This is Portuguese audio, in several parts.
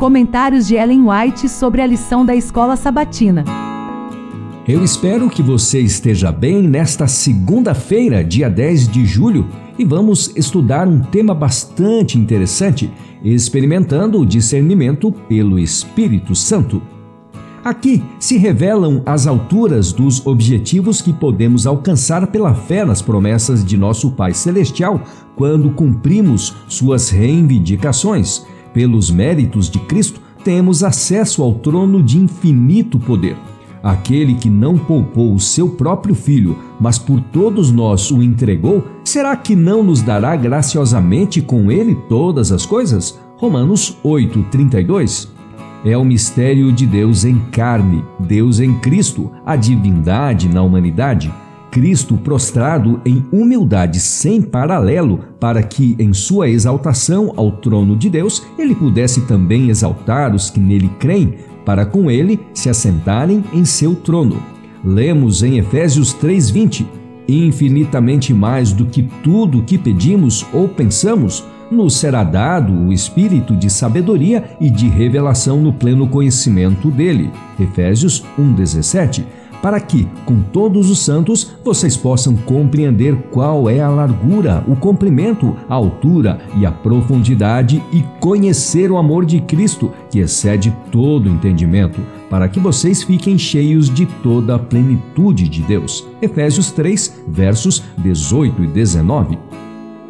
Comentários de Ellen White sobre a lição da escola sabatina. Eu espero que você esteja bem nesta segunda-feira, dia 10 de julho, e vamos estudar um tema bastante interessante, experimentando o discernimento pelo Espírito Santo. Aqui se revelam as alturas dos objetivos que podemos alcançar pela fé nas promessas de nosso Pai Celestial quando cumprimos suas reivindicações. Pelos méritos de Cristo, temos acesso ao trono de infinito poder. Aquele que não poupou o seu próprio filho, mas por todos nós o entregou, será que não nos dará graciosamente com ele todas as coisas? Romanos 8:32 é o mistério de Deus em carne, Deus em Cristo, a divindade na humanidade. Cristo prostrado em humildade sem paralelo, para que, em sua exaltação ao trono de Deus, ele pudesse também exaltar os que nele creem, para com ele se assentarem em seu trono. Lemos em Efésios 3:20: infinitamente mais do que tudo o que pedimos ou pensamos, nos será dado o espírito de sabedoria e de revelação no pleno conhecimento dele. Efésios 1:17 para que, com todos os santos, vocês possam compreender qual é a largura, o comprimento, a altura e a profundidade e conhecer o amor de Cristo, que excede todo entendimento, para que vocês fiquem cheios de toda a plenitude de Deus. Efésios 3, versos 18 e 19.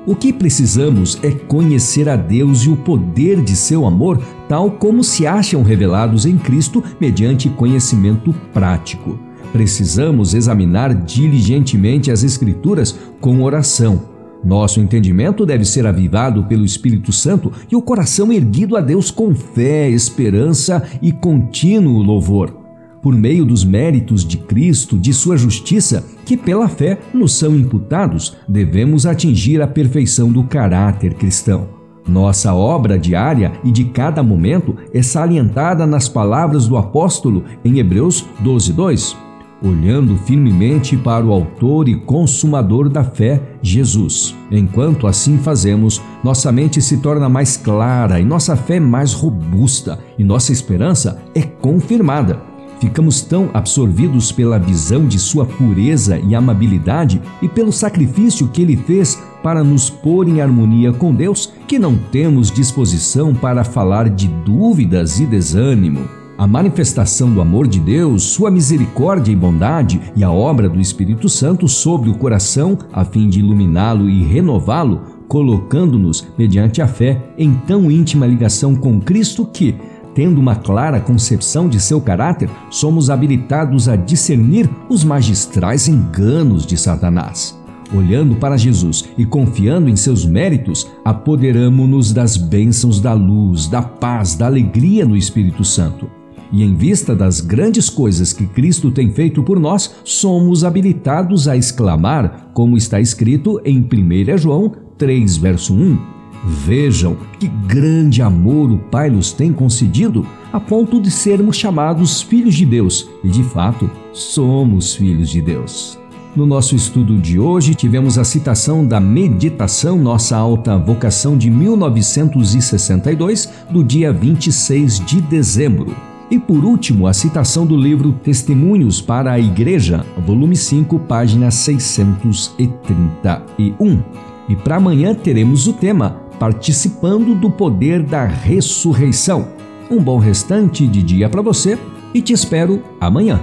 O que precisamos é conhecer a Deus e o poder de seu amor, tal como se acham revelados em Cristo mediante conhecimento prático. Precisamos examinar diligentemente as Escrituras com oração. Nosso entendimento deve ser avivado pelo Espírito Santo e o coração erguido a Deus com fé, esperança e contínuo louvor por meio dos méritos de Cristo, de sua justiça, que pela fé nos são imputados, devemos atingir a perfeição do caráter cristão. Nossa obra diária e de cada momento é salientada nas palavras do apóstolo em Hebreus 12:2, olhando firmemente para o autor e consumador da fé, Jesus. Enquanto assim fazemos, nossa mente se torna mais clara e nossa fé mais robusta, e nossa esperança é confirmada Ficamos tão absorvidos pela visão de sua pureza e amabilidade e pelo sacrifício que ele fez para nos pôr em harmonia com Deus que não temos disposição para falar de dúvidas e desânimo. A manifestação do amor de Deus, sua misericórdia e bondade e a obra do Espírito Santo sobre o coração a fim de iluminá-lo e renová-lo, colocando-nos, mediante a fé, em tão íntima ligação com Cristo que, Tendo uma clara concepção de seu caráter, somos habilitados a discernir os magistrais enganos de Satanás. Olhando para Jesus e confiando em seus méritos, apoderamo-nos das bênçãos da luz, da paz, da alegria no Espírito Santo. E em vista das grandes coisas que Cristo tem feito por nós, somos habilitados a exclamar, como está escrito em 1 João 3, verso 1 Vejam que grande amor o Pai nos tem concedido, a ponto de sermos chamados filhos de Deus, e de fato somos filhos de Deus. No nosso estudo de hoje, tivemos a citação da Meditação Nossa Alta Vocação de 1962, do dia 26 de dezembro. E por último, a citação do livro Testemunhos para a Igreja, volume 5, página 631. E para amanhã teremos o tema participando do poder da ressurreição. Um bom restante de dia para você e te espero amanhã.